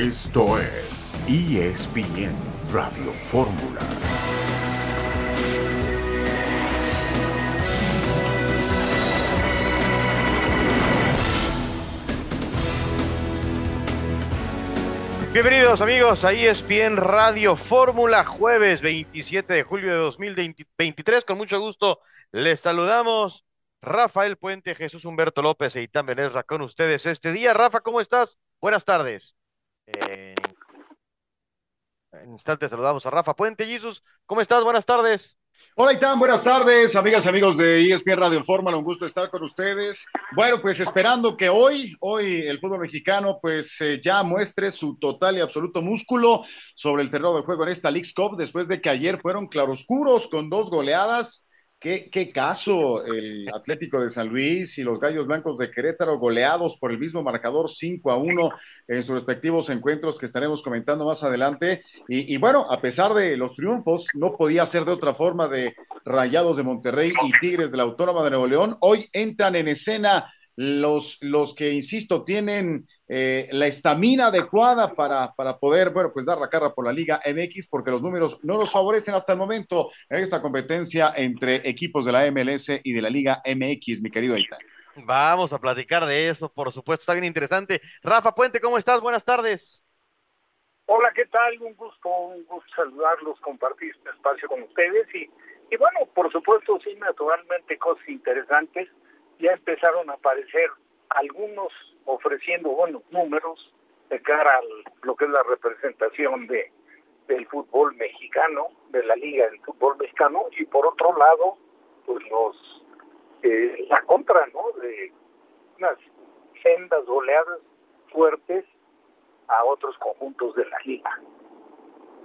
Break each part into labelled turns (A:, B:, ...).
A: Esto es ESPN Radio Fórmula.
B: Bienvenidos amigos a ESPN Radio Fórmula, jueves 27 de julio de 2023. Con mucho gusto les saludamos Rafael Puente, Jesús Humberto López e Itán Benesra con ustedes este día. Rafa, ¿cómo estás? Buenas tardes. En instante saludamos a Rafa Puente. Jesús, ¿cómo estás? Buenas tardes.
C: Hola Itán, buenas tardes, amigas y amigos de ESPN Radio Fórmula, un gusto estar con ustedes. Bueno, pues esperando que hoy, hoy el fútbol mexicano pues eh, ya muestre su total y absoluto músculo sobre el terreno de juego en esta League Cup, después de que ayer fueron claroscuros con dos goleadas Qué, caso el Atlético de San Luis y los Gallos Blancos de Querétaro goleados por el mismo marcador 5 a 1 en sus respectivos encuentros que estaremos comentando más adelante. Y, y, bueno, a pesar de los triunfos, no podía ser de otra forma de Rayados de Monterrey y Tigres de la Autónoma de Nuevo León. Hoy entran en escena los, los que, insisto, tienen eh, la estamina adecuada para, para poder, bueno, pues dar la cara por la Liga MX, porque los números no los favorecen hasta el momento en esta competencia entre equipos de la MLS y de la Liga MX, mi querido Aita.
B: Vamos a platicar de eso, por supuesto, está bien interesante. Rafa Puente, ¿cómo estás? Buenas tardes.
D: Hola, ¿qué tal? Un gusto, un gusto saludarlos, compartir este espacio con ustedes y, y bueno, por supuesto, sí, naturalmente cosas interesantes ya empezaron a aparecer algunos ofreciendo buenos números de cara a lo que es la representación de del fútbol mexicano, de la liga del fútbol mexicano, y por otro lado, pues los eh, la contra, ¿no? De unas sendas goleadas fuertes a otros conjuntos de la liga.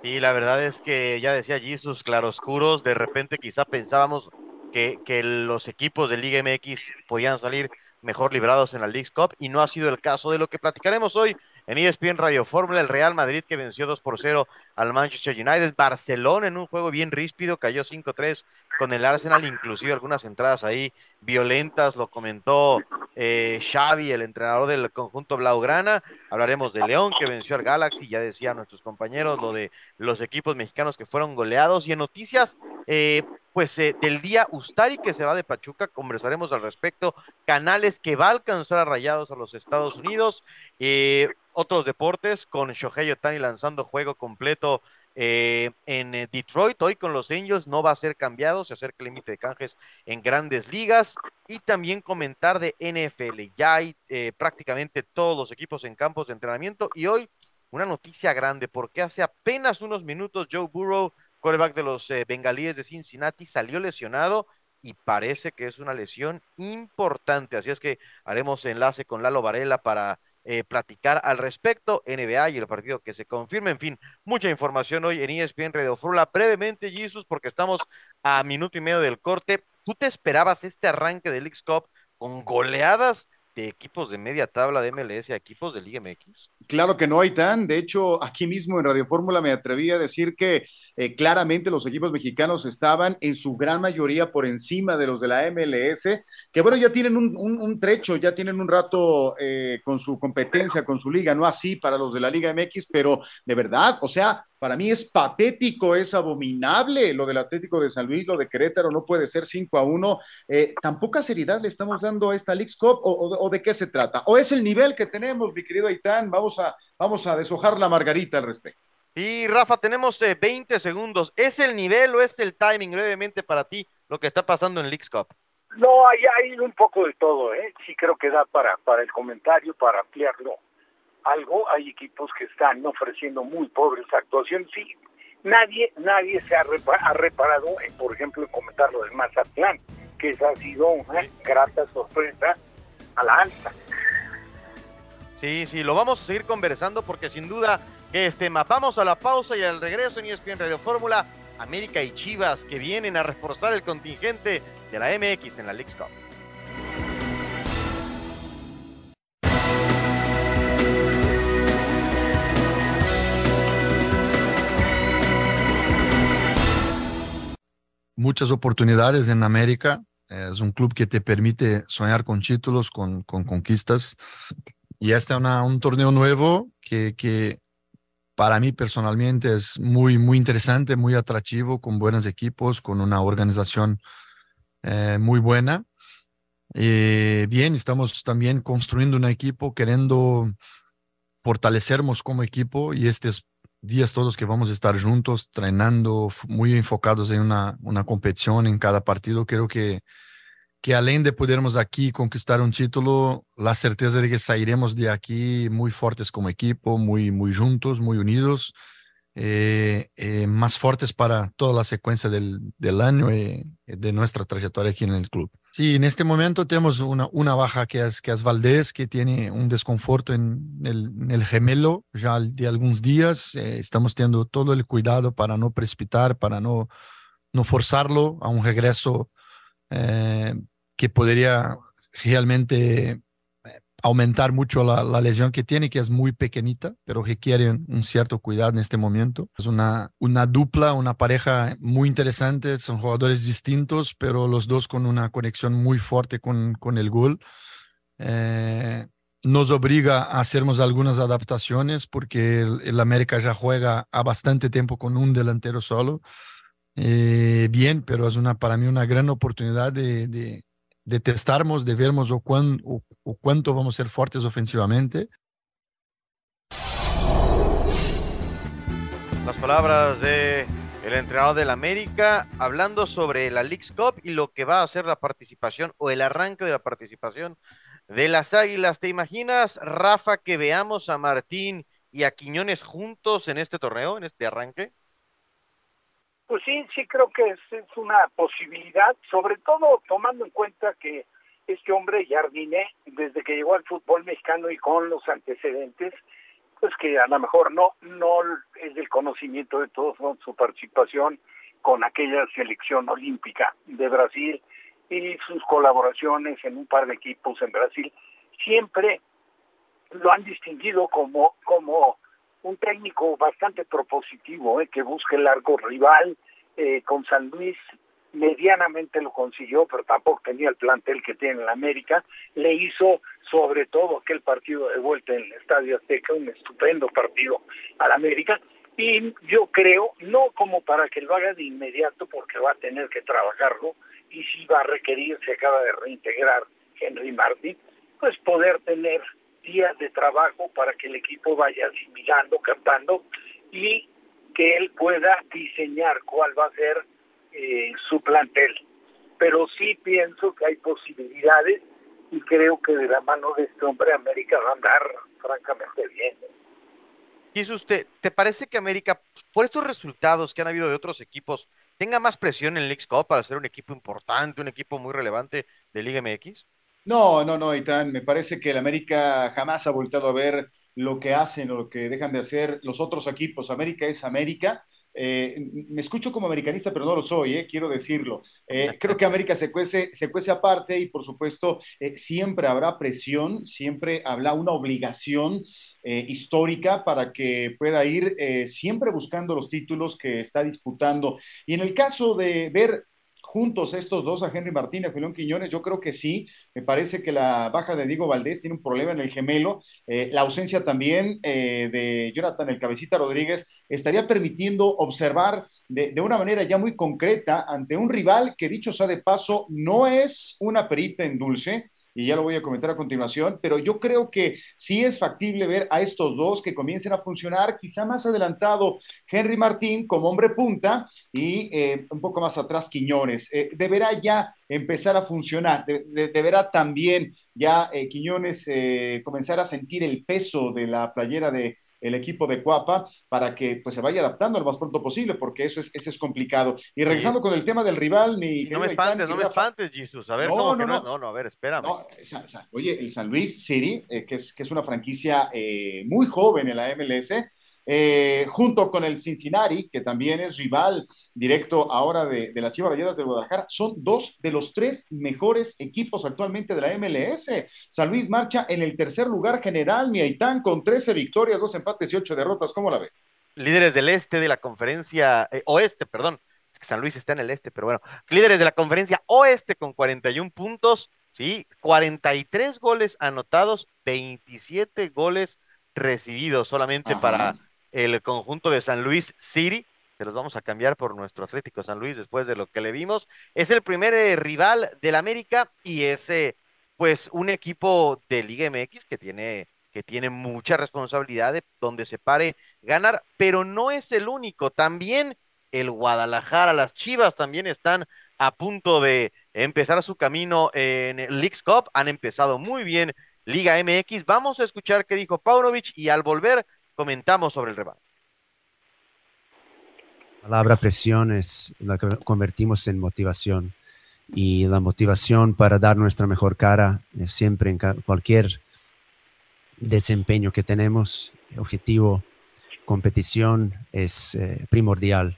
B: Sí, la verdad es que ya decía sus claroscuros, de repente quizá pensábamos que, los equipos de Liga MX podían salir mejor librados en la League Cup y no ha sido el caso de lo que platicaremos hoy en ESPN Radio Fórmula, el Real Madrid que venció 2 por 0 al Manchester United, Barcelona en un juego bien ríspido, cayó 5-3 con el Arsenal, inclusive algunas entradas ahí violentas, lo comentó eh, Xavi, el entrenador del conjunto Blaugrana, hablaremos de León que venció al Galaxy, ya decía nuestros compañeros lo de los equipos mexicanos que fueron goleados. Y en noticias eh, pues eh, del día Ustari que se va de Pachuca, conversaremos al respecto, canales que va a alcanzar a rayados a los Estados Unidos, eh, otros deportes con Shohei Otani lanzando juego completo eh, en Detroit, hoy con los Angels no va a ser cambiado, se acerca el límite de canjes en grandes ligas. Y también comentar de NFL, ya hay prácticamente todos los equipos en campos de entrenamiento y hoy una noticia grande porque hace apenas unos minutos Joe Burrow quarterback de los eh, bengalíes de Cincinnati, salió lesionado y parece que es una lesión importante. Así es que haremos enlace con Lalo Varela para eh, platicar al respecto, NBA y el partido que se confirme. En fin, mucha información hoy en ESPN Radio Frula. Brevemente, Jesus, porque estamos a minuto y medio del corte. ¿Tú te esperabas este arranque del X Cup con goleadas de equipos de media tabla de MLS a equipos de Liga MX?
C: Claro que no hay tan. De hecho, aquí mismo en Radio Fórmula me atreví a decir que eh, claramente los equipos mexicanos estaban en su gran mayoría por encima de los de la MLS, que bueno, ya tienen un, trecho, ya tienen un rato eh, con su competencia, con su liga, no así para los de la Liga MX, pero de verdad, o sea, para mí es patético, es abominable lo del Atlético de San Luis, lo de Querétaro, no puede ser 5 a 1. Eh, ¿Tan poca seriedad le estamos dando a esta League Cup o, de qué se trata? ¿O es el nivel que tenemos, mi querido Aitán? Vamos a, vamos a deshojar la margarita al respecto.
B: Y Rafa, tenemos 20 eh, segundos. ¿Es el nivel o es el timing brevemente para ti lo que está pasando en League Cup?
D: No, hay, hay un poco de todo, ¿eh? Sí creo que da para, para el comentario, para ampliarlo algo, hay equipos que están ofreciendo muy pobres actuaciones. Sí, nadie, nadie se ha, reparado, en, por ejemplo, en comentar lo del Mazatlán, que esa ha sido una grata sorpresa a la alta.
B: Sí, sí, lo vamos a seguir conversando porque sin duda que este Vamos a la pausa y al regreso en ESPN Radio Fórmula, América y Chivas que vienen a reforzar el contingente de la MX en la League Cup.
E: Muchas oportunidades en América. Es un club que te permite soñar con títulos, con, con conquistas. Y este es un torneo nuevo que, que para mí personalmente es muy, muy interesante, muy atractivo, con buenos equipos, con una organización eh, muy buena. Eh, bien, estamos también construyendo un equipo, queriendo fortalecernos como equipo y estos días todos que vamos a estar juntos, entrenando, muy enfocados en una, una competición en cada partido, creo que que além de podermos aqui conquistar um título, a certeza de que sairemos de aqui muito fortes como equipo, muito, muito juntos, muito unidos, eh, eh, más fortes para toda a sequência del, del año y de nossa trajetória aqui no clube. Sí, en este momento temos uma, uma baja que é que es Valdés, que tem um desconforto en el, en el gemelo já de alguns dias. Eh, estamos tendo todo o cuidado para não precipitar, para não, não forzarlo a um regresso eh, que podría realmente eh, aumentar mucho la, la, lesión que tiene, que es muy pequeñita, pero requiere un cierto cuidado en este momento. Es una, una dupla, una pareja muy interesante, son jugadores distintos, pero los dos con una conexión muy fuerte con, con el gol. Eh, nos obliga a hacernos algunas adaptaciones porque el, América ya juega a bastante tiempo con un delantero solo. Eh, bien, pero es una, para mí una gran oportunidad de de testarmos, de vermos o, cuán, o, cuánto vamos a ser fuertes ofensivamente.
B: Las palabras de el entrenador del América hablando sobre la League's Cup y lo que va a ser la participación o el arranque de la participación de las Águilas. ¿Te imaginas, Rafa, que veamos a Martín y a Quiñones juntos en este torneo, en este arranque?
D: Pues sí, sí creo que es, una posibilidad, sobre todo tomando en cuenta que este hombre Jardine, desde que llegó al fútbol mexicano y con los antecedentes, pues que a lo mejor no no es del conocimiento de todos ¿no? su participación con aquella selección olímpica de Brasil y sus colaboraciones en un par de equipos en Brasil siempre lo han distinguido como como un técnico bastante propositivo, eh, que busque el largo rival. Eh, con San Luis medianamente lo consiguió, pero tampoco tenía el plantel que tiene en América. Le hizo sobre todo aquel partido de vuelta en el Estadio Azteca, un estupendo partido al América. Y yo creo, no como para que lo haga de inmediato, porque va a tener que trabajarlo, y si va a requerir, se acaba de reintegrar Henry Martin, pues poder tener días de trabajo para que el equipo vaya asimilando, captando y que él pueda diseñar cuál va a ser eh, su plantel. Pero sí pienso que hay posibilidades y creo que de la mano de este hombre América va a andar francamente bien.
B: ¿Y usted, te parece que América, por estos resultados que han habido de otros equipos, tenga más presión en League Cup para ser un equipo importante, un equipo muy relevante de Liga MX?
C: No, no, no, Itán, me parece que el América jamás ha volteado a ver lo que hacen o lo que dejan de hacer los otros equipos. América es América. Eh, me escucho como americanista, pero no lo soy, eh, quiero decirlo. Eh, creo que América se cuece, se cuece aparte y por supuesto siempre habrá presión, siempre habrá una obligación histórica para que pueda ir siempre buscando los títulos que está disputando. Y en el caso de ver juntos estos dos, a Henry Martínez, Julián Quiñones, yo creo que sí. Me parece que la baja de Diego Valdés tiene un problema en el gemelo. Eh, la ausencia también eh, de Jonathan el Cabecita Rodríguez estaría permitiendo observar de, de, una manera ya muy concreta ante un rival que, dicho sea de paso, no es una perita en dulce y ya lo voy a comentar a continuación, pero yo creo que sí es factible ver a estos dos que comiencen a funcionar, quizá más adelantado Henry Martín como hombre punta y eh, un poco más atrás Quiñones. Eh, deberá ya empezar a funcionar, de, de, deberá también ya eh, Quiñones comenzar a sentir el peso de la playera de el equipo de Cuapa para que pues se vaya adaptando lo más pronto posible, porque eso es, eso es complicado. Y regresando sí. con el tema del rival, mi
B: no me espantes, no me espantes, Jesús. A ver, no, no, no, no, no, a ver, espérame.
C: Oye, el San Luis City, eh, que, es, que es una franquicia eh, muy joven en la MLS, eh, junto con el Cincinnati, que también es rival directo ahora de, de las Chivas Rayadas de Guadalajara, son dos de los tres mejores equipos actualmente de la MLS. San Luis marcha en el tercer lugar general, Miaitán, con 13 victorias, dos empates y ocho derrotas. ¿Cómo la ves?
B: Líderes del este de la conferencia, eh, oeste, perdón. Es que San Luis está en el este, pero bueno. Líderes de la conferencia oeste con 41 puntos, sí, 43 goles anotados, 27 goles recibidos solamente Ajá. para el conjunto de San Luis City. Se los vamos a cambiar por nuestro Atlético San Luis después de lo que le vimos. Es el primer eh, rival del América y es eh, pues un equipo de Liga MX que tiene, que tiene mucha responsabilidad de donde se pare ganar, pero no es el único. También el Guadalajara, las Chivas también están a punto de empezar su camino en Leagues Cup. Han empezado muy bien Liga MX. Vamos a escuchar qué dijo Paunovic y al volver comentamos sobre el rival.
F: La palabra presión es la convertimos en motivación y la motivación para dar nuestra mejor cara es siempre en cualquier desempeño que tenemos, objetivo, competición es eh, primordial.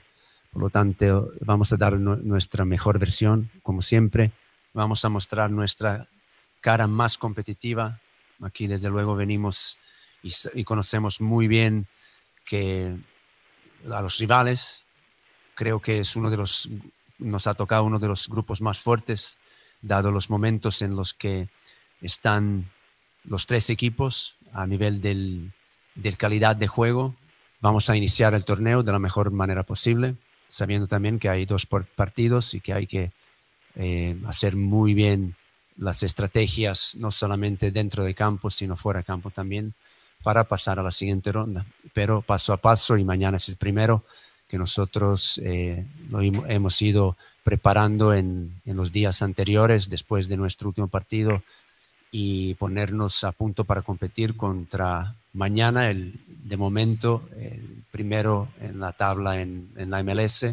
F: Por lo tanto, vamos a dar nuestra mejor versión, como siempre. Vamos a mostrar nuestra cara más competitiva. Aquí, desde luego, venimos y, conocemos muy bien que a los rivales, creo que es uno de los, nos ha tocado uno de los grupos más fuertes, dado los momentos en los que están los tres equipos a nivel del, de calidad de juego. Vamos a iniciar el torneo de la mejor manera posible sabiendo también que hay dos partidos y que hay que eh, hacer muy bien las estrategias, no solamente dentro de campo, sino fuera de campo también, para pasar a la siguiente ronda. Pero paso a paso, y mañana es el primero que nosotros eh, hemos ido preparando en, los días anteriores, después de nuestro último partido, y ponernos a punto para competir contra mañana, el, de momento, el primero en la tabla en, en, la MLS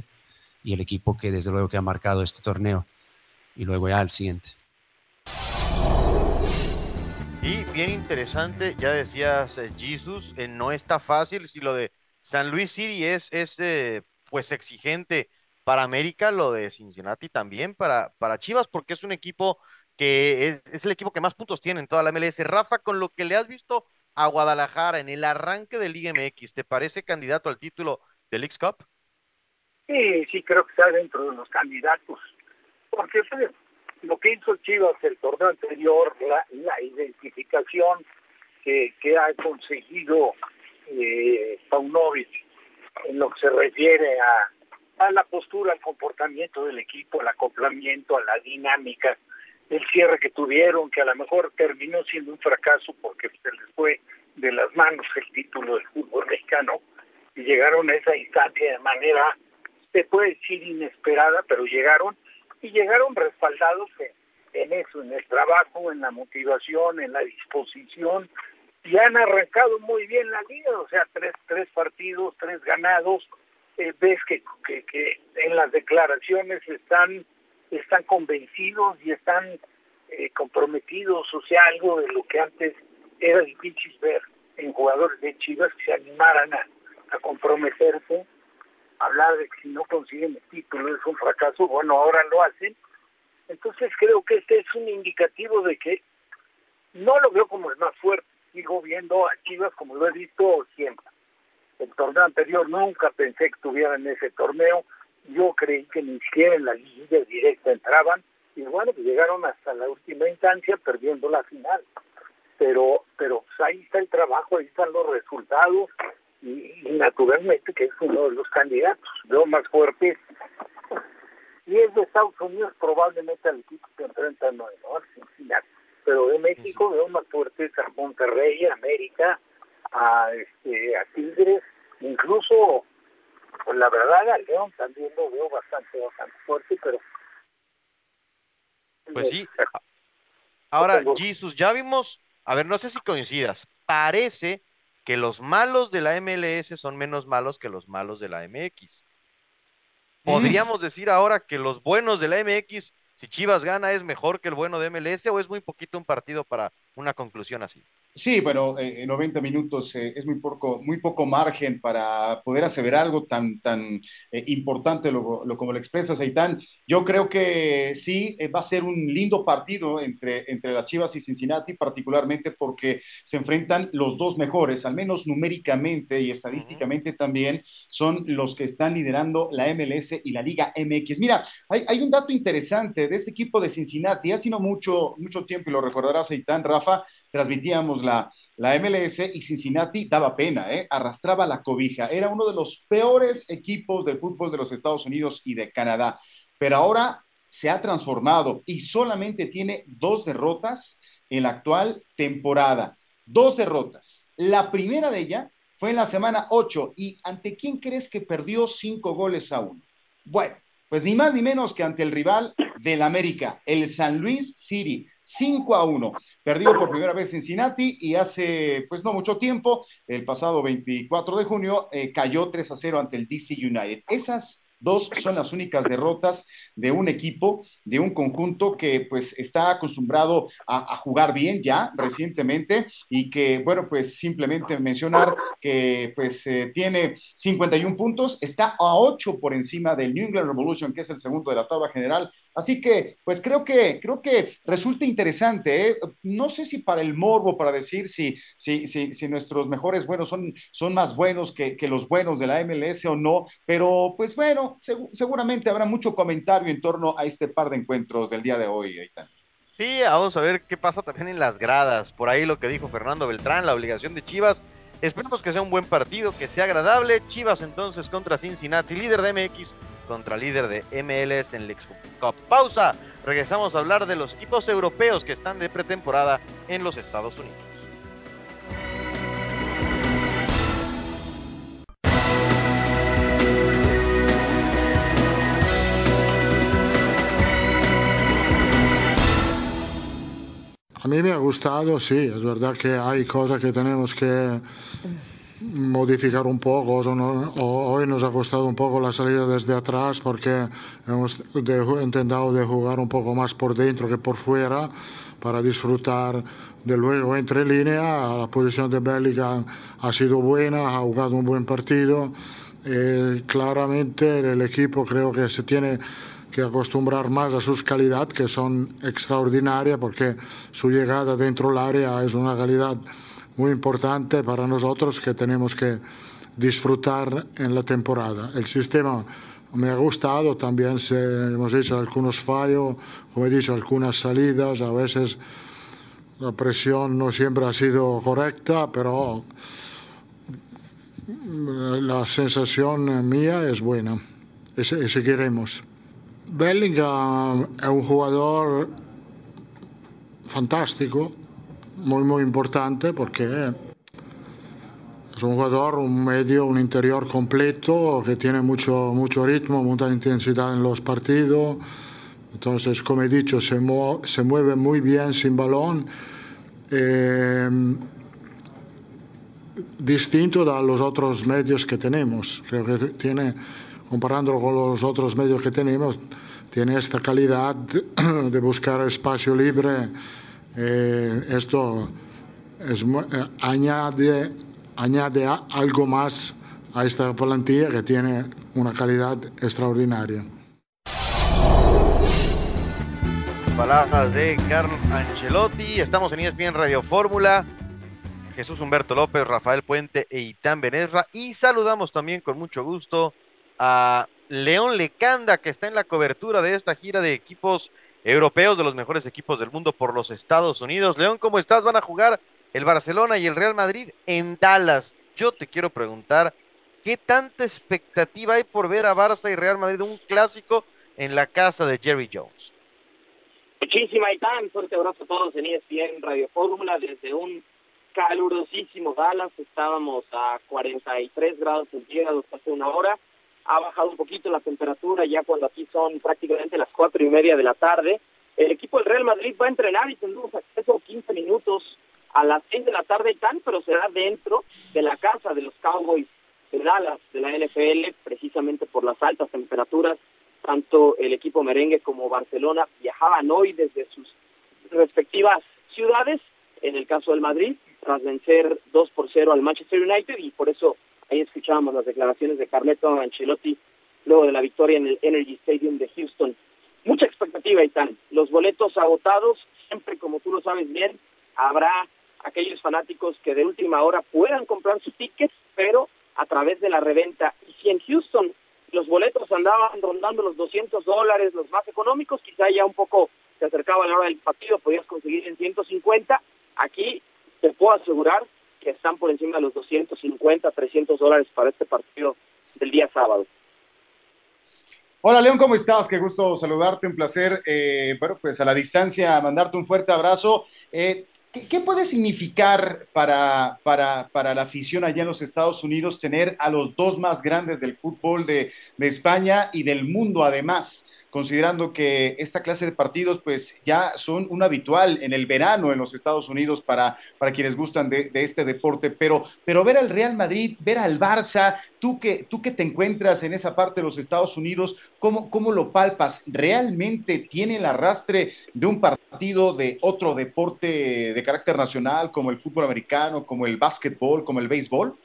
F: y el equipo que desde luego que ha marcado este torneo y luego ya el siguiente.
B: Y bien interesante, ya decías eh, Jesus, eh, no está fácil si lo de San Luis City es, es eh, pues exigente para América, lo de Cincinnati también para, para Chivas, porque es un equipo que es, es, el equipo que más puntos tiene en toda la MLS. Rafa, con lo que le has visto a Guadalajara en el arranque del Liga MX, ¿te parece candidato al título del League Cup?
D: Sí, sí, creo que está dentro de los candidatos. Porque lo que hizo Chivas el torneo anterior, la, identificación que, que, ha conseguido eh, Paunovic en lo que se refiere a, a la postura, al comportamiento del equipo, al acoplamiento, a la dinámica el cierre que tuvieron, que a lo mejor terminó siendo un fracaso porque se les fue de las manos el título del fútbol mexicano y llegaron a esa instancia de manera, se puede decir inesperada, pero llegaron y llegaron respaldados en, eso, en el trabajo, en la motivación, en la disposición y han arrancado muy bien la liga, o sea, tres, tres partidos, tres ganados, eh, ves que, que, que en las declaraciones están están convencidos y están eh, comprometidos, o sea, algo de lo que antes era difícil ver en jugadores de Chivas que se animaran a, a comprometerse, hablar de que si no consiguen el título es un fracaso, bueno, ahora lo hacen. Entonces creo que este es un indicativo de que no lo veo como el más fuerte, sigo viendo a Chivas como lo he visto siempre. El torneo anterior nunca pensé que estuviera en ese torneo, yo creí que ni siquiera en la liguilla directa entraban y bueno, pues llegaron hasta la última instancia perdiendo la final. Pero pero pues ahí está el trabajo, ahí están los resultados y, y, naturalmente que es uno de los candidatos. Veo más fuerte y es de Estados Unidos probablemente al equipo que enfrentan no, ¿no? Cincinnati. Pero de México veo más fuertes a Monterrey, a América, a, este, a Tigres, incluso pues la verdad al León también lo veo bastante, bastante fuerte, pero...
B: Pues sí. Ahora, Jesus, ya vimos, a ver, no sé si coincidas, parece que los malos de la MLS son menos malos que los malos de la MX. Mm. ¿Podríamos decir ahora que los buenos de la MX, si Chivas gana, es mejor que el bueno de MLS o es muy poquito un partido para una conclusión así?
C: Sí, bueno, eh, en 90 minutos eh, es muy poco, muy poco margen para poder aseverar algo tan, tan eh, importante lo, lo, como lo expresa Seitán. Yo creo que sí va a ser un lindo partido entre, entre las Chivas y Cincinnati, particularmente porque se enfrentan los dos mejores, al menos numéricamente y estadísticamente también, son los que están liderando la MLS y la Liga MX. Mira, hay, hay un dato interesante de este equipo de Cincinnati, hace no mucho, mucho tiempo, y lo recordará Seitán, Rafa, transmitíamos la, la MLS y Cincinnati daba pena, ¿eh? arrastraba la cobija. Era uno de los peores equipos del fútbol de los Estados Unidos y de Canadá. Pero ahora se ha transformado y solamente tiene dos derrotas en la actual temporada. Dos derrotas. La primera de ella fue en la semana 8 y ante quién crees que perdió cinco goles a uno. Bueno, pues ni más ni menos que ante el rival del América, el San Luis City. 5 a 1. Perdió por primera vez Cincinnati y hace, pues no mucho tiempo, el pasado 24 de junio, eh, cayó 3 a 0 ante el DC United. Esas Dos son las únicas derrotas de un equipo, de un conjunto que pues está acostumbrado a, jugar bien ya recientemente y que, bueno, pues simplemente mencionar que pues eh, tiene 51 puntos, está a 8 por encima del New England Revolution, que es el segundo de la tabla general, Así que, pues creo que, creo que resulta interesante. ¿eh? No sé si para el morbo, para decir si, si, si, si nuestros mejores buenos son, son más buenos que, que, los buenos de la MLS o no, pero pues bueno, seguramente habrá mucho comentario en torno a este par de encuentros del día de hoy, Aitan.
B: Sí, vamos a ver qué pasa también en las gradas. Por ahí lo que dijo Fernando Beltrán, la obligación de Chivas. Esperemos que sea un buen partido, que sea agradable. Chivas entonces contra Cincinnati, líder de MX contra líder de MLS en Lex Cup. Pausa. Regresamos a hablar de los equipos europeos que están de pretemporada en los Estados Unidos.
G: A mí me ha gustado, sí, es verdad que hay cosas que tenemos que modificar un poco. hoy nos ha costado un poco la salida desde atrás porque hemos intentado de jugar un poco más por dentro que por fuera para disfrutar de luego entre línea. La posición de Bellingham ha sido buena, ha jugado un buen partido. Eh, claramente el equipo creo que se tiene que acostumbrar más a sus calidades, que son extraordinarias, porque su llegada dentro del área es una calidad muy importante para nosotros que tenemos que disfrutar en la temporada. El sistema me ha gustado, también se, hemos hecho algunos fallos, como he dicho, algunas salidas, a veces la presión no siempre ha sido correcta, pero la sensación mía es buena y seguiremos. Bellingham es un jugador fantástico, muy, muy importante porque es un jugador, un medio, un interior completo que tiene mucho, mucho ritmo, mucha intensidad en los partidos. Entonces, como he dicho, se, se mueve muy bien sin balón. Eh, distinto de los otros medios que tenemos. Creo que tiene, comparándolo con los otros medios que tenemos, tiene esta calidad de buscar espacio libre eh, esto es, eh, añade, añade algo más a esta plantilla que tiene una calidad extraordinaria.
B: Palabras de Carlos Ancelotti. Estamos en ESPN Radio Fórmula. Jesús Humberto López, Rafael Puente e Itán Benesra. Y saludamos también con mucho gusto a León Lecanda, que está en la cobertura de esta gira de equipos europeos de los mejores equipos del mundo por los Estados Unidos. León, ¿cómo estás? Van a jugar el Barcelona y el Real Madrid en Dallas. Yo te quiero preguntar, ¿qué tanta expectativa hay por ver a Barça y Real Madrid un clásico en la casa de Jerry Jones?
H: Muchísima y tan fuerte abrazo a todos en ESPN Radio Fórmula desde un calurosísimo Dallas. Estábamos a 43 grados centígrados hace una hora ha bajado un poquito la temperatura ya cuando aquí son prácticamente las cuatro y media de la tarde. El equipo del Real Madrid va a entrenar y tendremos acceso 15 minutos a las seis de la tarde tan, pero será dentro de la casa de los Cowboys de Dallas, de la NFL, precisamente por las altas temperaturas. Tanto el equipo merengue como Barcelona viajaban hoy desde sus respectivas ciudades, en el caso del Madrid, tras vencer 2 por 0 al Manchester United y por eso Ahí escuchábamos las declaraciones de Carleto Ancelotti luego de la victoria en el Energy Stadium de Houston. Mucha expectativa, tal. Los boletos agotados, siempre como tú lo sabes bien, habrá aquellos fanáticos que de última hora puedan comprar sus tickets, pero a través de la reventa. Y si en Houston los boletos andaban rondando los 200 dólares, los más económicos, quizá ya un poco se acercaba la hora del partido, podías conseguir en 150. Aquí te puedo asegurar que están por encima de los 250, 300 dólares para este partido del día sábado.
C: Hola León, ¿cómo estás? Qué gusto saludarte, un placer. Eh, bueno, pues a la distancia, mandarte un fuerte abrazo. Eh, ¿qué, puede significar para, para, para, la afición allá en los Estados Unidos tener a los dos más grandes del fútbol de, de España y del mundo además? Considerando que esta clase de partidos pues ya son un habitual en el verano en los Estados Unidos para, para quienes gustan de, este deporte, pero, pero ver al Real Madrid, ver al Barça, tú que, tú que te encuentras en esa parte de los Estados Unidos, ¿cómo, ¿cómo lo palpas? ¿Realmente tiene el arrastre de un partido de otro deporte de carácter nacional como el fútbol americano, como el básquetbol, como el béisbol?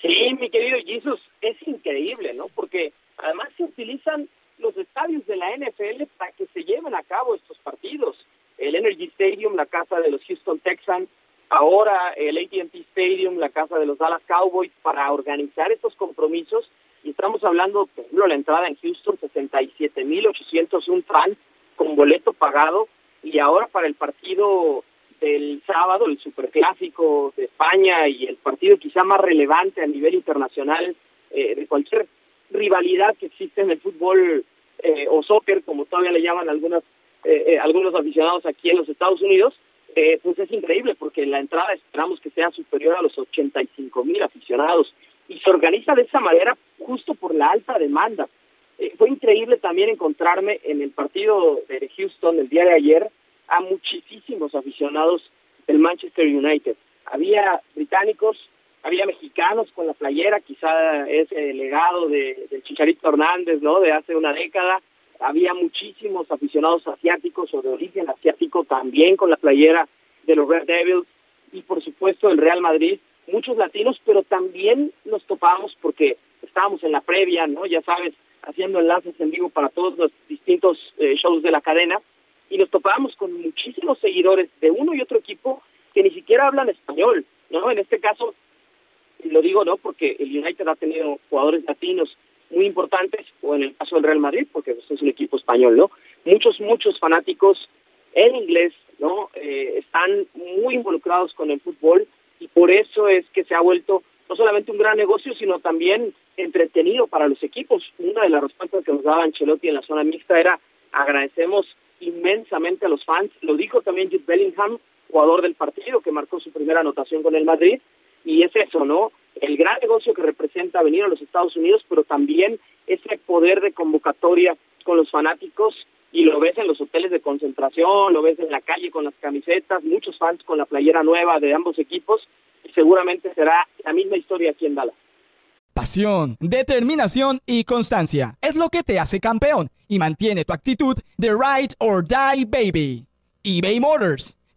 H: Sí, mi querido Jesus, es increíble, ¿no? Porque además se utilizan los estadios de la NFL para que se lleven a cabo estos partidos. El Energy Stadium, la casa de los Houston Texans, ahora el AT&T Stadium, la casa de los Dallas Cowboys, para organizar estos compromisos. Y estamos hablando, por ejemplo, la entrada en Houston, 67.801 fans con boleto pagado. Y ahora para el partido del sábado, el superclásico de España y el partido quizá más relevante a nivel internacional eh, de cualquier rivalidad que existe en el fútbol eh, o soccer, como todavía le llaman algunas, eh, eh, algunos aficionados aquí en los Estados Unidos, pues es increíble porque la entrada esperamos que sea superior a los 85 mil aficionados y se organiza de esa manera justo por la alta demanda. fue increíble también encontrarme en el partido de Houston el día de ayer a muchísimos aficionados del Manchester United. Había británicos, había mexicanos con la playera, quizá ese legado de, del Chicharito Hernández, ¿no? De hace una década. Había muchísimos aficionados asiáticos o de origen asiático también con la playera de los Red Devils y por supuesto el Real Madrid, muchos latinos, pero también nos topamos porque estábamos en la previa, ¿no? Ya sabes, haciendo enlaces en vivo para todos los distintos eh, shows de la cadena y nos topamos con muchísimos seguidores de uno y otro equipo que ni siquiera hablan español, ¿no? En este caso lo digo no porque el United ha tenido jugadores latinos muy importantes, o en el caso del Real Madrid, porque pues, es un equipo español, ¿no? Muchos, muchos fanáticos en inglés, ¿no? Eh, están muy involucrados con el fútbol y por eso es que se ha vuelto no solamente un gran negocio, sino también entretenido para los equipos. Una de las respuestas que nos daba Ancelotti en la zona mixta era agradecemos inmensamente a los fans. Lo dijo también Jude Bellingham, jugador del partido, que marcó su primera anotación con el Madrid, y es eso, ¿no? El gran negocio que representa venir a los Estados Unidos, pero también ese poder de convocatoria con los fanáticos y lo ves en los hoteles de concentración, lo ves en la calle con las camisetas, muchos fans con la playera nueva de ambos equipos seguramente será la misma historia aquí en Dallas.
I: Pasión, determinación y constancia es lo que te hace campeón y mantiene tu actitud de ride or die baby. eBay Motors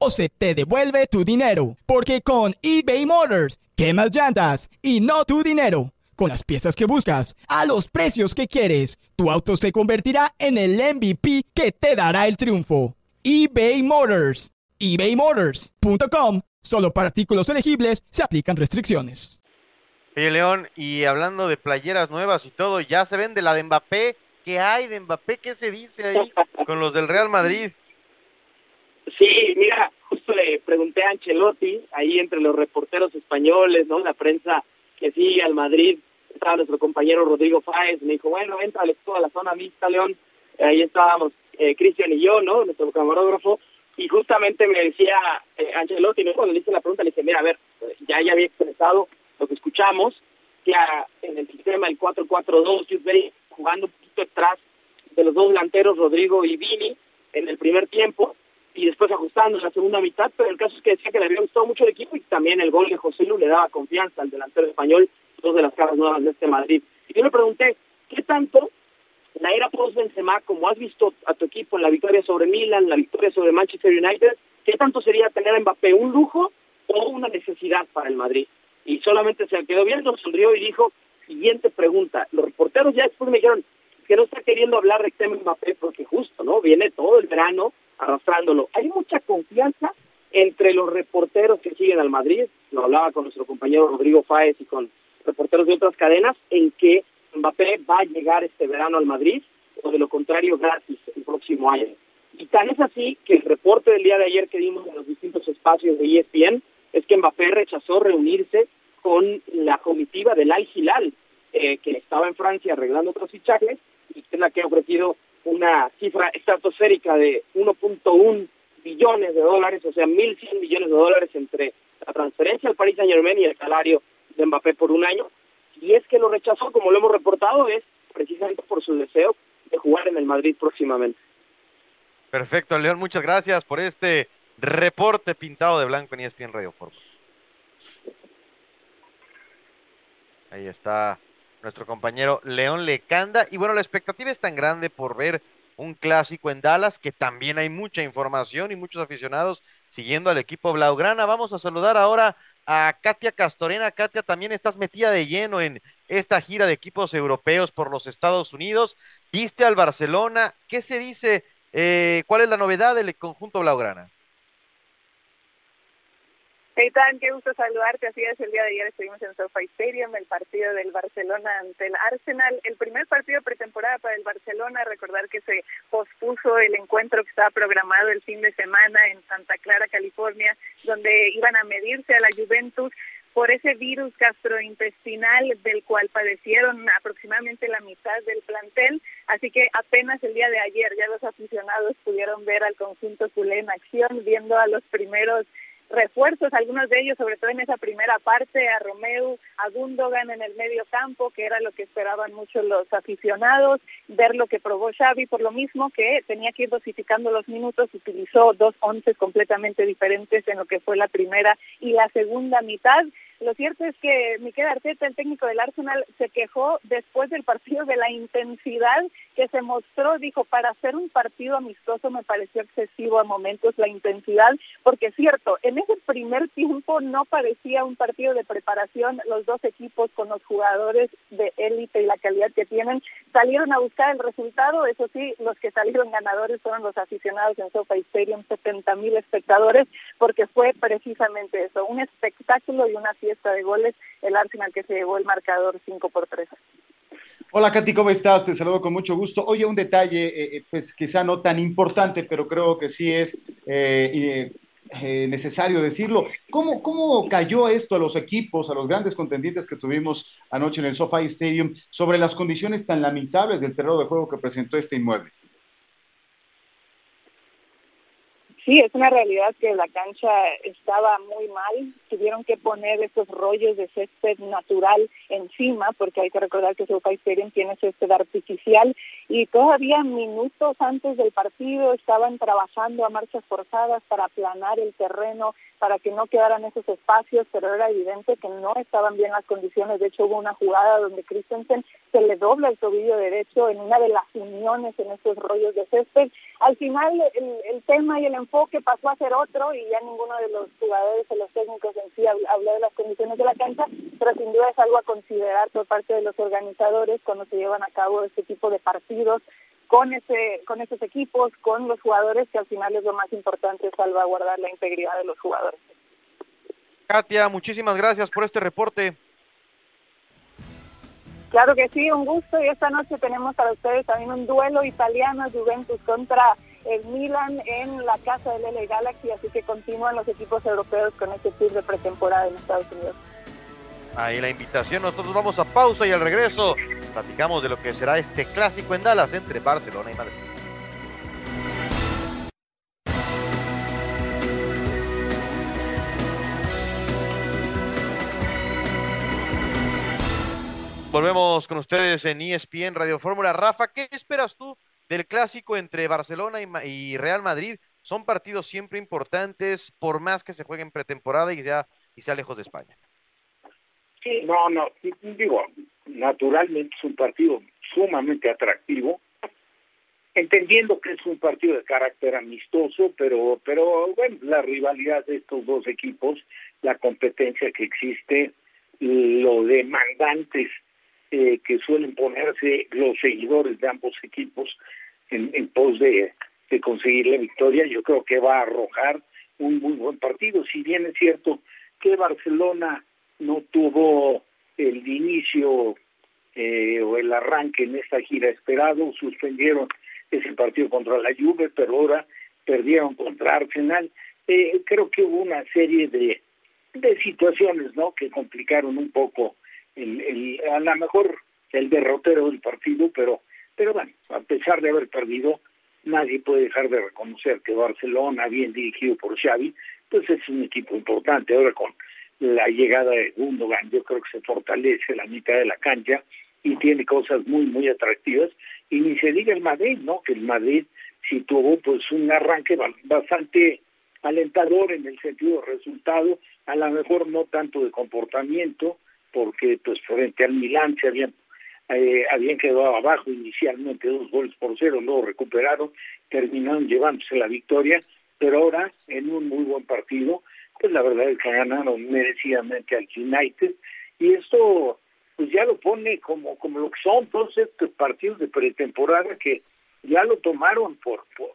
I: o se te devuelve tu dinero. Porque con eBay Motors, quemas llantas y no tu dinero. Con las piezas que buscas, a los precios que quieres, tu auto se convertirá en el MVP que te dará el triunfo. eBay Motors. ebaymotors.com. Solo para artículos elegibles se aplican restricciones.
B: Oye, León, y hablando de playeras nuevas y todo, ya se vende la de Mbappé. ¿Qué hay de Mbappé? ¿Qué se dice ahí con los del Real Madrid?
H: Sí, mira, justo le pregunté a Ancelotti, ahí entre los reporteros españoles, ¿no? La prensa que sigue al Madrid, estaba nuestro compañero Rodrigo Fáez, me dijo, bueno, entra toda la zona mixta, León, ahí estábamos eh, Cristian y yo, ¿no? Nuestro camarógrafo, y justamente me decía eh, Ancelotti, ¿no? Cuando le hice la pregunta, le dije, mira, a ver, ya, ya había expresado lo que escuchamos, que en el sistema el 4-4-2, Jude jugando un poquito atrás de los dos delanteros, Rodrigo y Vini, en el primer tiempo, y después ajustando en la segunda mitad, pero el caso es que decía que le había gustado mucho el equipo y también el gol de José Lu le daba confianza al delantero español, dos de las caras nuevas de este Madrid. Y yo le pregunté, ¿qué tanto la era post Benzema, como has visto a tu equipo en la victoria sobre Milan, la victoria sobre Manchester United, qué tanto sería tener a Mbappé un lujo o una necesidad para el Madrid. Y solamente se quedó viendo, sonrió y dijo, siguiente pregunta. Los reporteros ya después me dijeron que no está queriendo hablar de Mbappé porque justo, ¿no? Viene todo el verano arrastrándolo. Hay mucha confianza entre los reporteros que siguen al Madrid, lo hablaba con nuestro compañero Rodrigo Fáez y con reporteros de otras cadenas, en que Mbappé va a llegar este verano al Madrid o de lo contrario gratis el próximo año. Y tan es así que el reporte del día de ayer que dimos en los distintos espacios de ESPN es que Mbappé rechazó reunirse con la comitiva del Al Hilal, eh, que estaba en Francia arreglando otros fichajes y que es la que ha ofrecido una cifra estratosférica de 1.1 billones de dólares, o sea, 1.100 millones de dólares entre la transferencia al Paris Saint Germain y el salario de Mbappé por un año. Y es que lo rechazó, como lo hemos reportado, es precisamente por su deseo de jugar en el Madrid próximamente.
B: Perfecto, León, muchas gracias por este reporte pintado de blanco en ESPN Radio Fórmula. Ahí está nuestro compañero León Lecanda. Y bueno, la expectativa es tan grande por ver un clásico en Dallas que también hay mucha información y muchos aficionados siguiendo al equipo Blaugrana. Vamos a saludar ahora a Katia Castorena. Katia, también estás metida de lleno en esta gira de equipos europeos por los Estados Unidos. ¿Viste al Barcelona? ¿Qué se dice? Eh, ¿Cuál es la novedad del conjunto Blaugrana?
J: Eitan, qué gusto saludarte. Así es, el día de ayer estuvimos en SoFi Stadium, el partido del Barcelona ante el Arsenal. El primer partido pretemporada para el Barcelona. Recordar que se pospuso el encuentro que estaba programado el fin de semana en Santa Clara, California, donde iban a medirse a la Juventus por ese virus gastrointestinal del cual padecieron aproximadamente la mitad del plantel. Así que apenas el día de ayer ya los aficionados pudieron ver al conjunto culé en acción, viendo a los primeros refuerzos, algunos de ellos, sobre todo en esa primera parte, a Romeo, a Gundogan en el medio campo, que era lo que esperaban mucho los aficionados, ver lo que probó Xavi, por lo mismo que tenía que ir dosificando los minutos, utilizó dos once completamente diferentes en lo que fue la primera y la segunda mitad. Lo cierto es que Miquel Arteta, el técnico del Arsenal, se quejó después del partido de la intensidad que se mostró. Dijo, para hacer un partido amistoso me pareció excesivo a momentos la intensidad, porque es cierto, en ese primer tiempo no parecía un partido de preparación. Los dos equipos con los jugadores de élite y la calidad que tienen salieron a buscar el resultado. Eso sí, los que salieron ganadores fueron los aficionados en SoFi Stadium, 70 mil espectadores, porque fue precisamente eso, un espectáculo y una fiesta de goles, el Arsenal que se llevó el marcador 5 por 3.
C: Hola Katy, ¿cómo estás? Te saludo con mucho gusto. Oye, un detalle, eh, eh, pues quizá no tan importante, pero creo que sí es eh, necesario decirlo. ¿Cómo, ¿Cómo cayó esto a los equipos, a los grandes contendientes que tuvimos anoche en el SoFi Stadium sobre las condiciones tan lamentables del terreno de juego que presentó este inmueble?
J: Sí, es una realidad que la cancha estaba muy mal. Tuvieron que poner esos rollos de césped natural encima, porque hay que recordar que SoFi Stadium tiene césped artificial. Y todavía minutos antes del partido estaban trabajando a marchas forzadas para aplanar el terreno, para que no quedaran esos espacios, pero era evidente que no estaban bien las condiciones. De hecho, hubo una jugada donde Christensen se le dobla el tobillo derecho en una de las uniones en estos rollos de césped. Al final, el, el tema y el enfoque pasó a ser otro y ya ninguno de los jugadores o los técnicos en sí habló de las condiciones de la cancha, pero sin duda es algo a considerar por parte de los organizadores cuando se llevan a cabo este tipo de partidos con ese con esos equipos, con los jugadores, que al final es lo más importante, salvaguardar la integridad de los jugadores.
B: Katia, muchísimas gracias por este reporte.
J: Claro que sí, un gusto. Y esta noche tenemos para ustedes también un duelo italiano, Juventus contra el Milan en la casa del LA Galaxy, así que continúan los equipos europeos con este tour de pretemporada en Estados Unidos.
B: Ahí la invitación, nosotros vamos a pausa y al regreso platicamos de lo que será este clásico en Dallas entre Barcelona y Madrid. Volvemos con ustedes en ESPN Radio Fórmula. Rafa, ¿qué esperas tú del clásico entre Barcelona y, Real Madrid? Son partidos siempre importantes, por más que se jueguen pretemporada y sea, y sea lejos de España.
D: Sí, no, no, digo, naturalmente es un partido sumamente atractivo, entendiendo que es un partido de carácter amistoso, pero, pero bueno, la rivalidad de estos dos equipos la competencia que existe, lo demandantes eh, que suelen ponerse los seguidores de ambos equipos en, pos de, de conseguir la victoria, yo creo que va a arrojar un muy buen partido. Si bien es cierto que Barcelona no tuvo el inicio eh, o el arranque en esta gira esperado, suspendieron ese partido contra la Juve, pero ahora perdieron contra Arsenal. Eh, creo que hubo una serie de, de situaciones no que complicaron un poco el, el, a lo mejor el derrotero del partido, pero pero bueno, a pesar de haber perdido, nadie puede dejar de reconocer que Barcelona, bien dirigido por Xavi, pues es un equipo importante. Ahora con la llegada de Gundogan, yo creo que se fortalece la mitad de la cancha y tiene cosas muy, muy atractivas. Y ni se diga el Madrid, ¿no? Que el Madrid sí tuvo pues un arranque bastante alentador en el sentido de resultado, a lo mejor no tanto de comportamiento, porque pues frente al Milán se habían eh, habían quedado abajo inicialmente dos goles por cero, luego recuperaron, terminaron llevándose la victoria, pero ahora en un muy buen partido, pues la verdad es que ganaron merecidamente al United y esto pues ya lo pone como como lo que son todos estos partidos de pretemporada que ya lo tomaron por por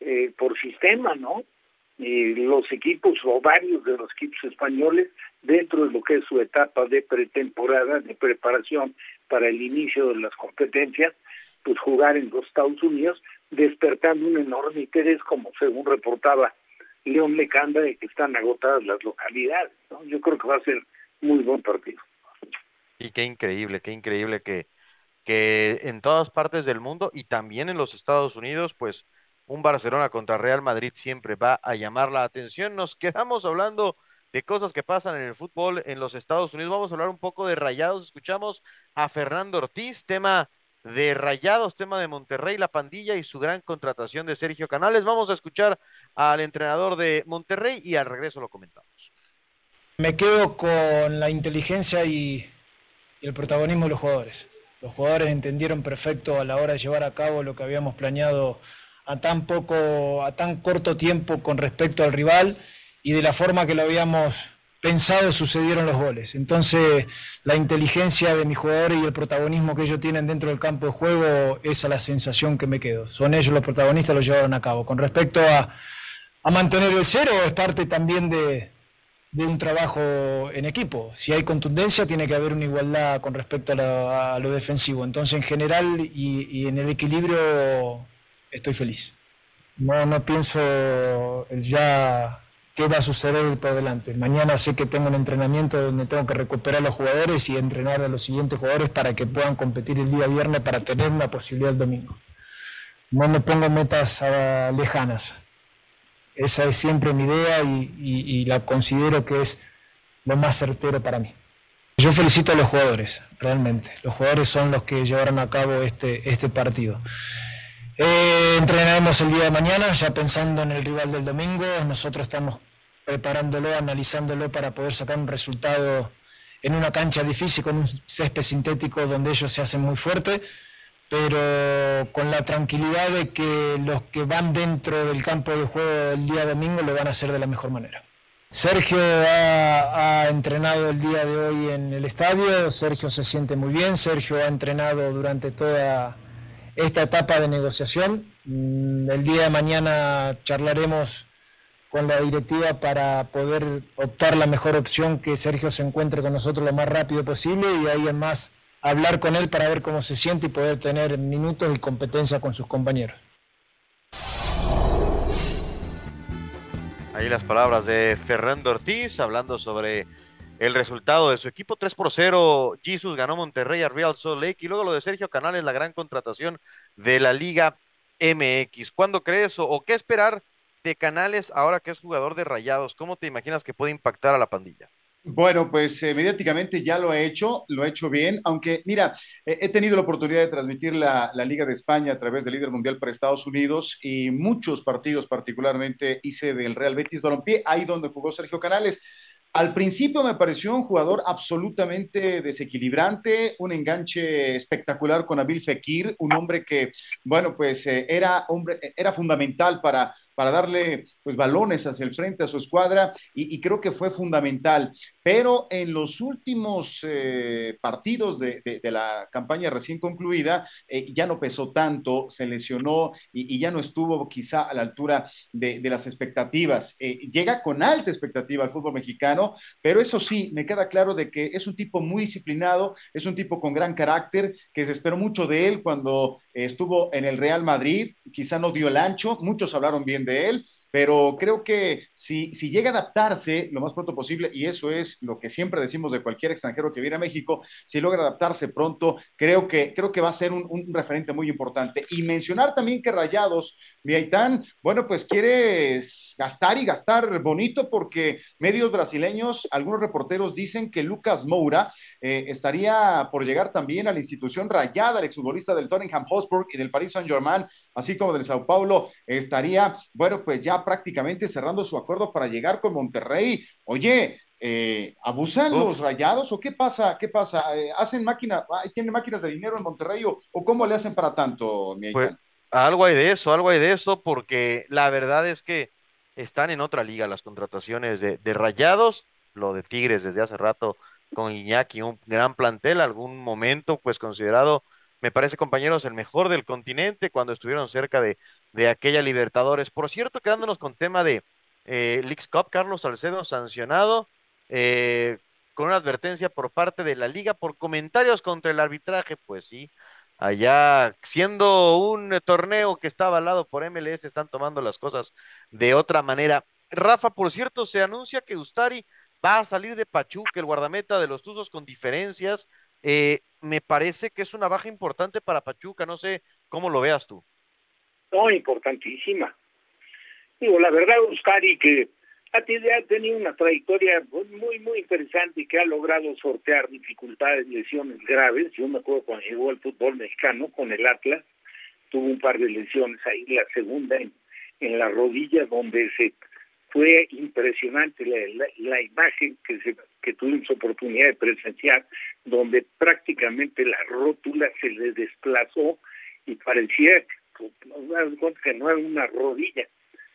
D: eh, por sistema, ¿no? Y los equipos o varios de los equipos españoles dentro de lo que es su etapa de pretemporada, de preparación para el inicio de las competencias, pues jugar en los Estados Unidos, despertando un enorme interés, como según reportaba León Lecanda, de que están agotadas las localidades. ¿no? Yo creo que va a ser muy buen partido.
B: Y qué increíble, qué increíble que, que en todas partes del mundo y también en los Estados Unidos, pues un Barcelona contra Real Madrid siempre va a llamar la atención. Nos quedamos hablando de cosas que pasan en el fútbol en los Estados Unidos. Vamos a hablar un poco de Rayados. Escuchamos a Fernando Ortiz, tema de Rayados, tema de Monterrey, la pandilla y su gran contratación de Sergio Canales. Vamos a escuchar al entrenador de Monterrey y al regreso lo comentamos.
K: Me quedo con la inteligencia y, el protagonismo de los jugadores. Los jugadores entendieron perfecto a la hora de llevar a cabo lo que habíamos planeado a tan poco, a tan corto tiempo con respecto al rival y de la forma que lo habíamos pensado sucedieron los goles. Entonces, la inteligencia de mis jugadores y el protagonismo que ellos tienen dentro del campo de juego, esa es la sensación que me quedo. Son ellos los protagonistas, lo llevaron a cabo. Con respecto a, a mantener el cero, es parte también de, de, un trabajo en equipo. Si hay contundencia, tiene que haber una igualdad con respecto a, la, a lo defensivo. Entonces, en general y, y en el equilibrio, estoy feliz. No, no pienso ya qué va a suceder por delante. Mañana sé que tengo un entrenamiento donde tengo que recuperar a los jugadores y entrenar a los siguientes jugadores para que puedan competir el día viernes para tener una posibilidad el domingo. No me pongo metas uh, lejanas. Esa es siempre mi idea y la considero que es lo más certero para mí. Yo felicito a los jugadores, realmente. Los jugadores son los que llevaron a cabo este, este partido. Eh, entrenaremos el día de mañana, ya pensando en el rival del domingo. Nosotros estamos preparándolo, analizándolo para poder sacar un resultado en una cancha difícil, con un césped sintético donde ellos se hacen muy fuerte, pero con la tranquilidad de que los que van dentro del campo de juego el día domingo lo van a hacer de la mejor manera. Sergio ha, ha, entrenado el día de hoy en el estadio, Sergio se siente muy bien, Sergio ha entrenado durante toda esta etapa de negociación. Mm, el día de mañana charlaremos con la directiva para poder optar la mejor opción que Sergio se encuentre con nosotros lo más rápido posible y ahí en más hablar con él para ver cómo se siente y poder tener minutos y competencia con sus compañeros.
B: Ahí las palabras de Fernando Ortiz hablando sobre el resultado de su equipo 3 por 0. Jesus ganó Monterrey a Real Salt Lake y luego lo de Sergio Canales, la gran contratación de la Liga MX. ¿Cuándo crees o, qué esperar de Canales ahora que es jugador de Rayados? ¿Cómo te imaginas que puede impactar a la pandilla?
C: Bueno, pues eh, mediáticamente ya lo ha hecho, lo ha hecho bien, aunque mira, eh, he tenido la oportunidad de transmitir la, la, Liga de España a través del líder mundial para Estados Unidos y muchos partidos particularmente hice del Real Betis Balompié, ahí donde jugó Sergio Canales. Al principio me pareció un jugador absolutamente desequilibrante, un enganche espectacular con Abil Fekir, un hombre que, bueno, pues eh, era, hombre, era fundamental para para darle pues balones hacia el frente a su escuadra y, creo que fue fundamental. Pero en los últimos eh, partidos de, la campaña recién concluida eh, ya no pesó tanto, se lesionó y, ya no estuvo quizá a la altura de, las expectativas. Eh, llega con alta expectativa al fútbol mexicano, pero eso sí, me queda claro de que es un tipo muy disciplinado, es un tipo con gran carácter, que se esperó mucho de él cuando estuvo en el Real Madrid, quizá no dio el ancho, muchos hablaron bien de él, pero creo que si, si llega a adaptarse lo más pronto posible, y eso es lo que siempre decimos de cualquier extranjero que viene a México, si logra adaptarse pronto, creo que, creo que va a ser un, referente muy importante. Y mencionar también que Rayados, Miaitán, bueno, pues quiere gastar y gastar bonito porque medios brasileños, algunos reporteros dicen que Lucas Moura eh, estaría por llegar también a la institución rayada, el exfutbolista del Tottenham Hotspur y del Paris Saint-Germain, así como del Sao Paulo, estaría, bueno, pues ya prácticamente cerrando su acuerdo para llegar con Monterrey. Oye, eh, ¿abusan los rayados o qué pasa? ¿Qué pasa? Eh, ¿Hacen máquinas, tienen máquinas de dinero en Monterrey o, cómo le hacen para tanto, mi
B: pues, Algo hay de eso, algo hay de eso, porque la verdad es que están en otra liga las contrataciones de, de rayados, lo de Tigres desde hace rato con Iñaki, un gran plantel, algún momento pues considerado me parece, compañeros, el mejor del continente cuando estuvieron cerca de, de aquella Libertadores. Por cierto, quedándonos con tema de eh, Leagues Cup, Carlos Salcedo sancionado eh, con una advertencia por parte de la liga por comentarios contra el arbitraje. Pues sí, allá siendo un torneo que está avalado por MLS, están tomando las cosas de otra manera. Rafa, por cierto, se anuncia que Ustari va a salir de Pachuca, el guardameta de los Tuzos con diferencias. Eh, me parece que es una baja importante para Pachuca, no sé cómo lo veas tú.
D: No, importantísima. Digo, la verdad, Oscari, que ha tenido una trayectoria muy, muy interesante y que ha logrado sortear dificultades, lesiones graves. Yo me acuerdo cuando llegó al fútbol mexicano con el Atlas, tuvo un par de lesiones ahí, la segunda en, en la rodilla, donde se fue impresionante la, imagen que, se, que tuvimos oportunidad de presenciar, donde prácticamente la rótula se le desplazó y parecía que no era una rodilla.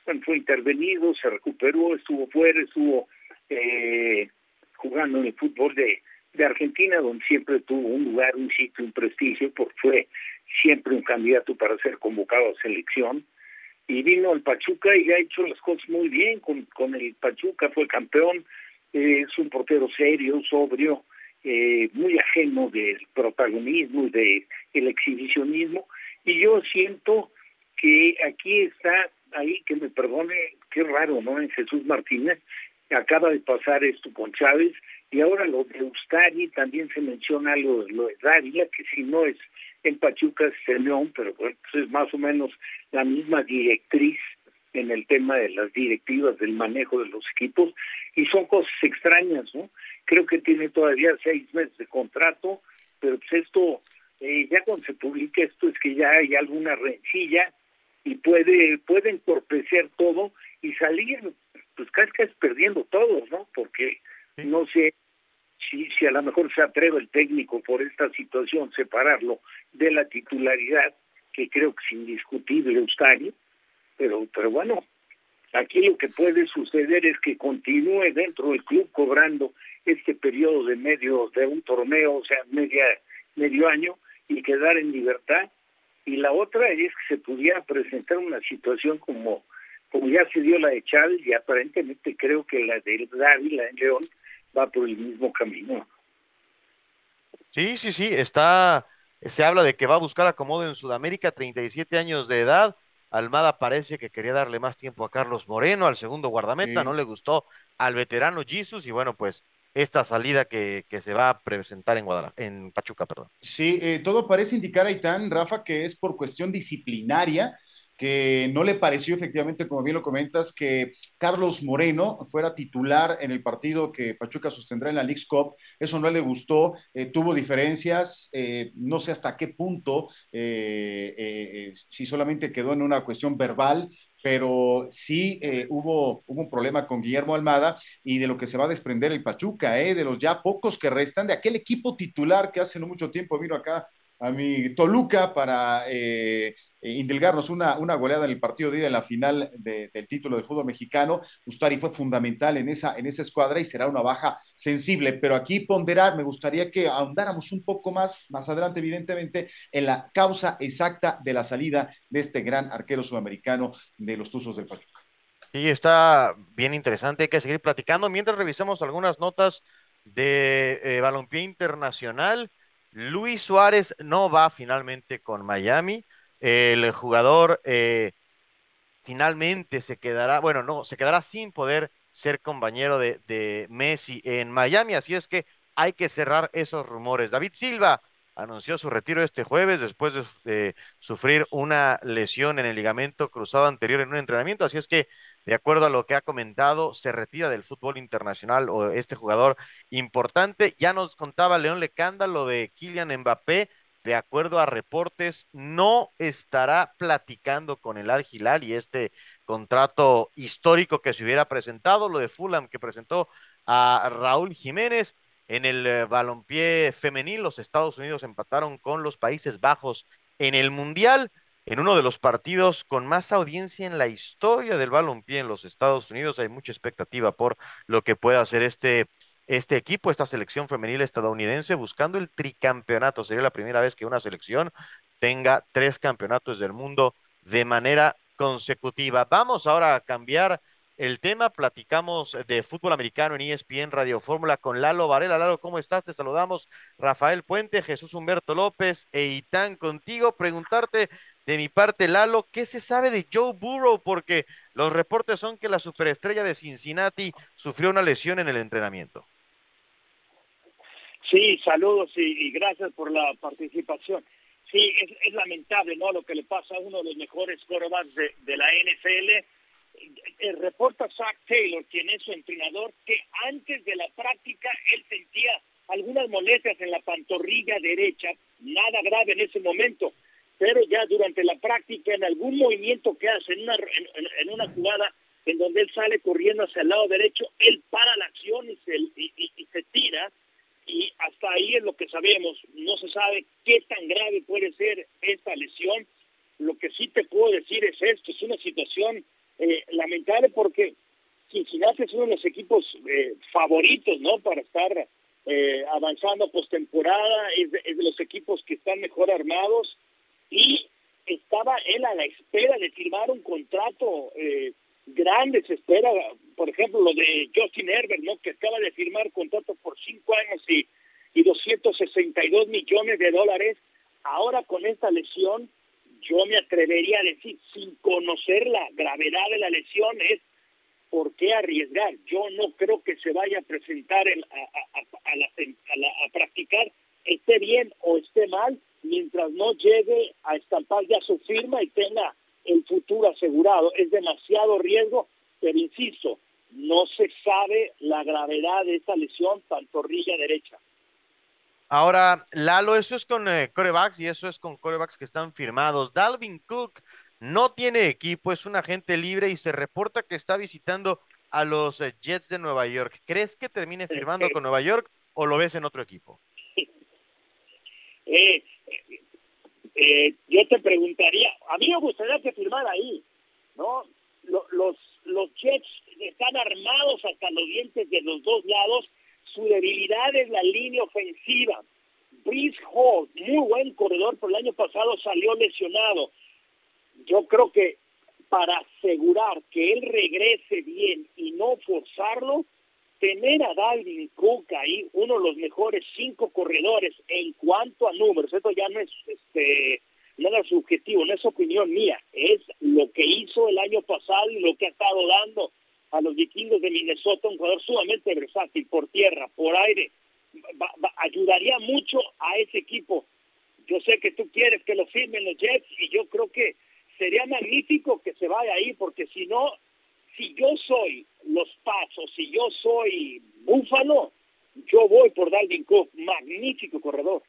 D: Bueno, fue intervenido, se recuperó, estuvo fuera, estuvo eh, jugando en el fútbol de, de Argentina, donde siempre tuvo un lugar, un sitio, un prestigio, porque fue siempre un candidato para ser convocado a selección y vino al Pachuca y ha hecho las cosas muy bien con, con el Pachuca, fue campeón, es un portero serio, sobrio, eh, muy ajeno del protagonismo y del el exhibicionismo, y yo siento que aquí está, ahí que me perdone, qué raro, ¿no? En Jesús Martínez, acaba de pasar esto con Chávez, y ahora lo de Ustari, también se menciona lo, lo de Dávila, que si no es en Pachuca es pero pues es más o menos la misma directriz en el tema de las directivas del manejo de los equipos y son cosas extrañas, ¿no? Creo que tiene todavía seis meses de contrato, pero pues esto, eh, ya cuando se publique esto es que ya hay alguna rencilla y puede, puede entorpecer todo y salir, pues casi casi perdiendo todos, ¿no? Porque no sé si, si a lo mejor se atreve el técnico por esta situación separarlo de la titularidad, que creo que es indiscutible Eustario, pero, pero bueno, aquí lo que puede suceder es que continúe dentro del club cobrando este periodo de medio de un torneo, o sea, media, medio año, y quedar en libertad. Y la otra es que se pudiera presentar una situación como, como ya se dio la de Chávez, y aparentemente creo que la de Dávila en León va por el mismo camino.
B: Sí, sí, sí, está, se habla de que va a buscar acomodo en Sudamérica, 37 años de edad. Almada parece que quería darle más tiempo a Carlos Moreno, al segundo guardameta, no le gustó al veterano Jesus y bueno, pues esta salida que, que se va a presentar en Guadalajara, en Pachuca, perdón.
C: Sí, eh, todo parece indicar, Aitán, Rafa, que es por cuestión disciplinaria que no le pareció efectivamente, como bien lo comentas, que Carlos Moreno fuera titular en el partido que Pachuca sostendrá en la League Cup. Eso no le gustó, eh, tuvo diferencias, eh, no sé hasta qué punto, eh, si solamente quedó en una cuestión verbal, pero sí hubo, hubo un problema con Guillermo Almada y de lo que se va a desprender el Pachuca, de los ya pocos que restan, de aquel equipo titular que hace no mucho tiempo vino acá a mi Toluca para eh, indilgarnos una, una goleada en el partido de ida en la final de, del título del fútbol mexicano. Ustari fue fundamental en esa, en esa escuadra y será una baja sensible, pero aquí ponderar, me gustaría que ahondáramos un poco más, más adelante, evidentemente, en la causa exacta de la salida de este gran arquero sudamericano de los Tuzos del Pachuca.
B: Sí, está bien interesante, hay que seguir platicando mientras revisamos algunas notas de eh, balompié internacional. Luis Suárez no va finalmente con Miami. El jugador eh, finalmente se quedará, bueno, no, se quedará sin poder ser compañero de, de Messi en Miami. Así es que hay que cerrar esos rumores. David Silva anunció su retiro este jueves después de, sufrir una lesión en el ligamento cruzado anterior en un entrenamiento. Así es que, de acuerdo a lo que ha comentado, se retira del fútbol internacional o este jugador importante. Ya nos contaba León Lecanda lo de Kylian Mbappé. De acuerdo a reportes, no estará platicando con el Al Hilal y este contrato histórico que se hubiera presentado, lo de Fulham que presentó a Raúl Jiménez en el eh, balompié femenil, los Estados Unidos empataron con los Países Bajos en el Mundial, en uno de los partidos con más audiencia en la historia del balompié en los Estados Unidos. Hay mucha expectativa por lo que pueda hacer este, este equipo, esta selección femenil estadounidense, buscando el tricampeonato. Sería la primera vez que una selección tenga tres campeonatos del mundo de manera consecutiva. Vamos ahora a cambiar el tema. Platicamos de fútbol americano en ESPN Radio Fórmula con Lalo Varela. Lalo, ¿cómo estás? Te saludamos. Rafael Puente, Jesús Humberto López e Itán contigo. Preguntarte de mi parte, Lalo, ¿qué se sabe de Joe Burrow? Porque los reportes son que la superestrella de Cincinnati sufrió una lesión en el entrenamiento.
D: Sí, saludos y, gracias por la participación. Sí, es, lamentable, ¿no? Lo que le pasa a uno de los mejores quarterbacks de, la NFL reporta Zach Taylor, quien es su entrenador, que antes de la práctica él sentía algunas molestias en la pantorrilla derecha, nada grave en ese momento, pero ya durante la práctica, en algún movimiento que hace, en una, en, una jugada en donde él sale corriendo hacia el lado derecho, él para la acción y se, y se tira, y hasta ahí es lo que sabemos. No se sabe qué tan grave puede ser esta lesión. Lo que sí te puedo decir es esto, es una situación eh, lamentable porque Cincinnati es uno de los equipos eh, favoritos, ¿no? Para estar eh, avanzando postemporada, es, es de los equipos que están mejor armados y estaba él a la espera de firmar un contrato grande, se espera, por ejemplo, lo de Justin Herbert, ¿no? Que acaba de firmar contrato por cinco años y, y 262 millones de dólares. Ahora con esta lesión, yo me atrevería a decir, sin conocer la gravedad de la lesión, es por qué arriesgar. Yo no creo que se vaya a presentar a, a, a, practicar, esté bien o esté mal, mientras no llegue a estampar ya su firma y tenga el futuro asegurado. Es demasiado riesgo, pero insisto, no se sabe la gravedad de esta lesión, pantorrilla derecha.
B: Ahora, Lalo, eso es con eh, corebacks y eso es con corebacks que están firmados. Dalvin Cook no tiene equipo, es un agente libre y se reporta que está visitando a los eh, Jets de Nueva York. ¿Crees que termine firmando con Nueva York o lo ves en otro equipo?
D: Eh, yo te preguntaría, a mí me gustaría que firmara ahí, ¿no? Los, los Jets están armados hasta los dientes de los dos lados su debilidad es la línea ofensiva. Brice Hall, muy buen corredor, pero el año pasado salió lesionado. Yo creo que para asegurar que él regrese bien y no forzarlo, tener a Dalvin Cook ahí, uno de los mejores cinco corredores en cuanto a números, esto ya no es este nada subjetivo, no es opinión mía, es lo que hizo el año pasado y lo que ha estado dando a los vikingos de Minnesota, un jugador sumamente versátil por tierra, por aire, ayudaría mucho a ese equipo. Yo sé que tú quieres que lo firmen los Jets y yo creo que sería magnífico que se vaya ahí, porque si no, si yo soy los Pasos, si yo soy Búfalo, yo voy por Dalvin Cook, magnífico corredor.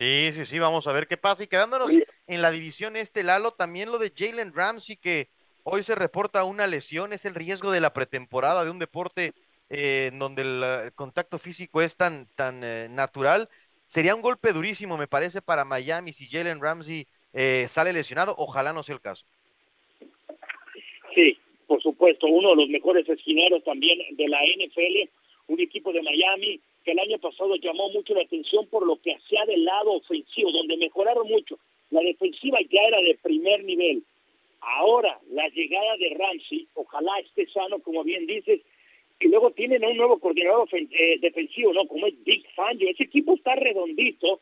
B: Sí, sí, sí, vamos a ver qué pasa. Y quedándonos en la división este, Lalo, también lo de Jalen Ramsey, que Hoy se reporta una lesión, es el riesgo de la pretemporada de un deporte eh, en donde el, contacto físico es tan, tan eh, natural. sería un golpe durísimo, me parece, para Miami si Jalen Ramsey eh, sale lesionado. Ojalá no sea el caso.
D: Sí, por supuesto, uno de los mejores esquineros también de la NFL, un equipo de Miami que el año pasado llamó mucho la atención por lo que hacía del lado ofensivo, donde mejoraron mucho. La defensiva ya era de primer nivel. Ahora, la llegada de Ramsey, ojalá esté sano, como bien dices, y luego tienen un nuevo coordinador eh, defensivo, ¿no? Como es Big Fangio. Ese equipo está redondito.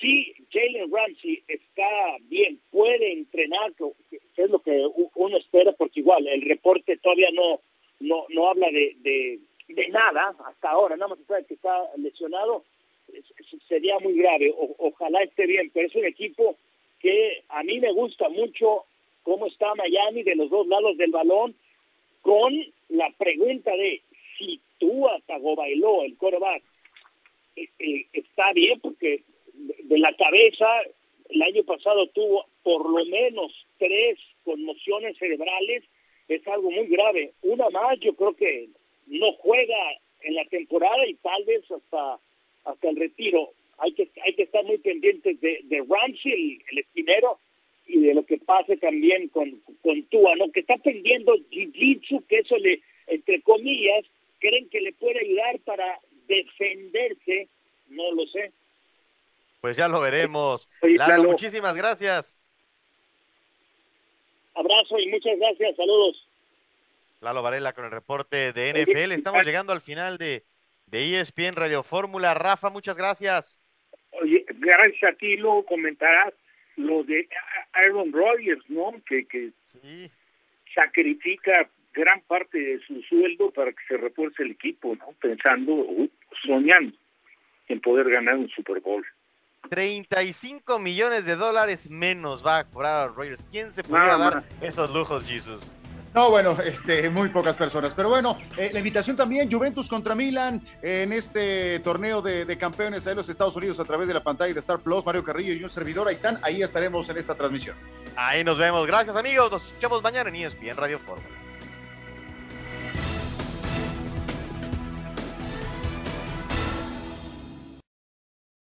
D: Si Jalen Ramsey está bien, puede entrenar, que es lo que uno espera, porque igual el reporte todavía no no no habla de, de, nada hasta ahora, nada más que está lesionado, sería muy grave. ojalá esté bien, pero es un equipo que a mí me gusta mucho cómo está Miami de los dos lados del balón con la pregunta de si tú bailó el coreback eh, eh, está bien porque de la cabeza el año pasado tuvo por lo menos tres conmociones cerebrales, es algo muy grave. Una más yo creo que no juega en la temporada y tal vez hasta hasta el retiro. Hay que hay que estar muy pendientes de, de Ramsey, el, el esquinero, y de lo que pase también con, con Tua, ¿no? Que está aprendiendo Jiu-Jitsu, que eso le, entre comillas, creen que le puede ayudar para defenderse, no lo sé.
B: Pues ya lo veremos. Lalo, muchísimas gracias.
D: Abrazo y muchas gracias, saludos.
B: Lalo Varela con el reporte de NFL. Estamos llegando al final de, de ESPN Radio Fórmula. Rafa, muchas gracias.
L: Oye, gracias a ti, luego comentarás lo de Aaron Rodgers, ¿no? Que, que sacrifica gran parte de su sueldo para que se refuerce el equipo, ¿no? Pensando, uh, soñando en poder ganar un Super Bowl.
B: 35 millones de dólares menos va a cobrar Rodgers. ¿Quién se podría dar esos lujos, Jesus?
C: No, bueno, este, muy pocas personas. Pero bueno, eh, la invitación también, Juventus contra Milan en este torneo de, campeones de los Estados Unidos a través de la pantalla de Star Plus, Mario Carrillo y un servidor Aitán. Ahí estaremos en esta transmisión.
B: Ahí nos vemos. Gracias, amigos. Nos escuchamos mañana en ESPN Radio Fórmula.